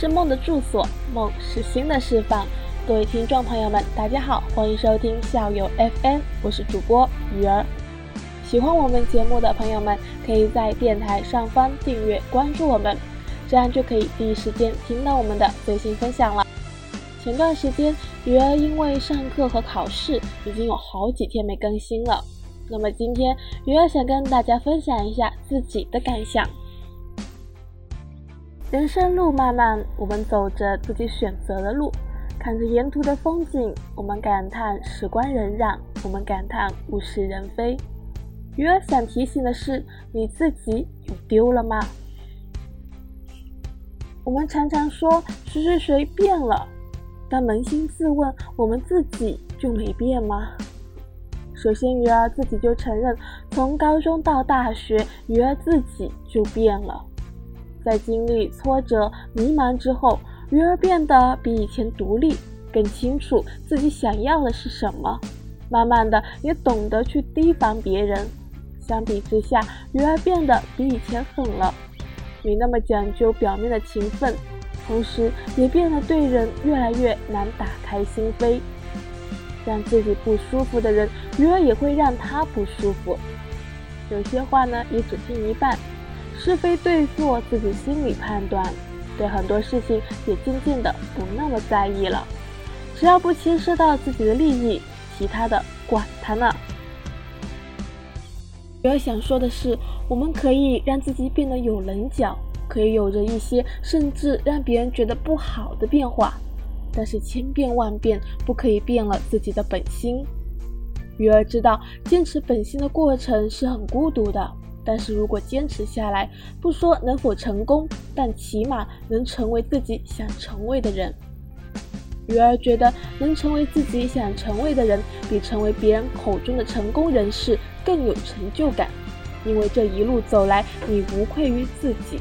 是梦的住所，梦是心的释放。各位听众朋友们，大家好，欢迎收听校友 FM，我是主播鱼儿。喜欢我们节目的朋友们，可以在电台上方订阅关注我们，这样就可以第一时间听到我们的最新分享了。前段时间，鱼儿因为上课和考试，已经有好几天没更新了。那么今天，鱼儿想跟大家分享一下自己的感想。人生路漫漫，我们走着自己选择的路，看着沿途的风景，我们感叹时光荏苒，我们感叹物是人非。鱼儿想提醒的是，你自己有丢了吗？我们常常说谁谁谁变了，但扪心自问，我们自己就没变吗？首先，鱼儿自己就承认，从高中到大学，鱼儿自己就变了。在经历挫折、迷茫之后，鱼儿变得比以前独立，更清楚自己想要的是什么。慢慢的，也懂得去提防别人。相比之下，鱼儿变得比以前狠了，没那么讲究表面的情分，同时也变得对人越来越难打开心扉。让自己不舒服的人，鱼儿也会让他不舒服。有些话呢，也只听一半。是非对错，自己心里判断。对很多事情也渐渐的不那么在意了，只要不牵涉到自己的利益，其他的管他呢。我想说的是，我们可以让自己变得有棱角，可以有着一些甚至让别人觉得不好的变化，但是千变万变，不可以变了自己的本心。鱼儿知道，坚持本心的过程是很孤独的。但是如果坚持下来，不说能否成功，但起码能成为自己想成为的人。鱼儿觉得能成为自己想成为的人，比成为别人口中的成功人士更有成就感，因为这一路走来，你无愧于自己。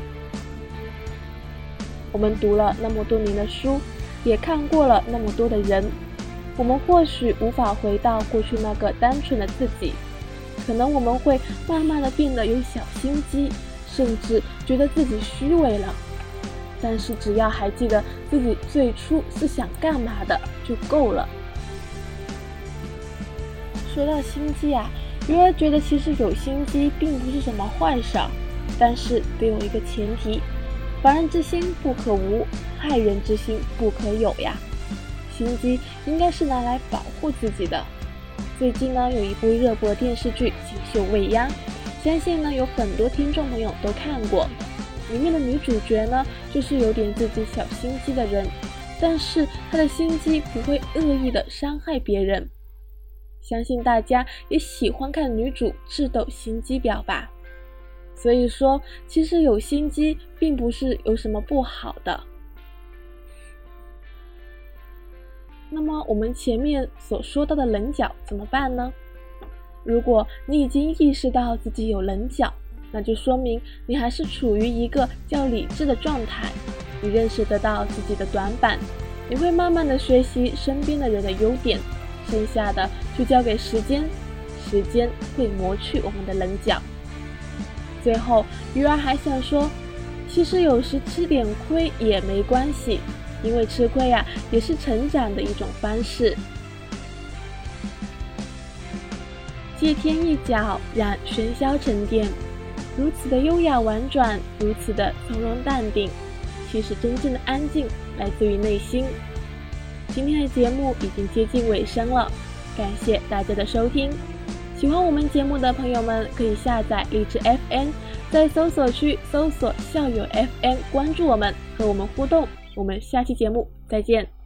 我们读了那么多年的书，也看过了那么多的人，我们或许无法回到过去那个单纯的自己。可能我们会慢慢的变得有小心机，甚至觉得自己虚伪了。但是只要还记得自己最初是想干嘛的就够了。说到心机啊，鱼儿觉得其实有心机并不是什么坏事，但是得有一个前提：防人之心不可无，害人之心不可有呀。心机应该是拿来保护自己的。最近呢，有一部热播电视剧《锦绣未央》，相信呢有很多听众朋友都看过。里面的女主角呢，就是有点自己小心机的人，但是她的心机不会恶意的伤害别人。相信大家也喜欢看女主智斗心机婊吧。所以说，其实有心机并不是有什么不好的。那么我们前面所说到的棱角怎么办呢？如果你已经意识到自己有棱角，那就说明你还是处于一个较理智的状态。你认识得到自己的短板，你会慢慢的学习身边的人的优点，剩下的就交给时间，时间会磨去我们的棱角。最后，鱼儿还想说，其实有时吃点亏也没关系。因为吃亏呀，也是成长的一种方式。借天一角，让喧嚣沉淀，如此的优雅婉转，如此的从容淡定。其实真正的安静来自于内心。今天的节目已经接近尾声了，感谢大家的收听。喜欢我们节目的朋友们，可以下载荔枝 FM，在搜索区搜索校友 FM，关注我们，和我们互动。我们下期节目再见。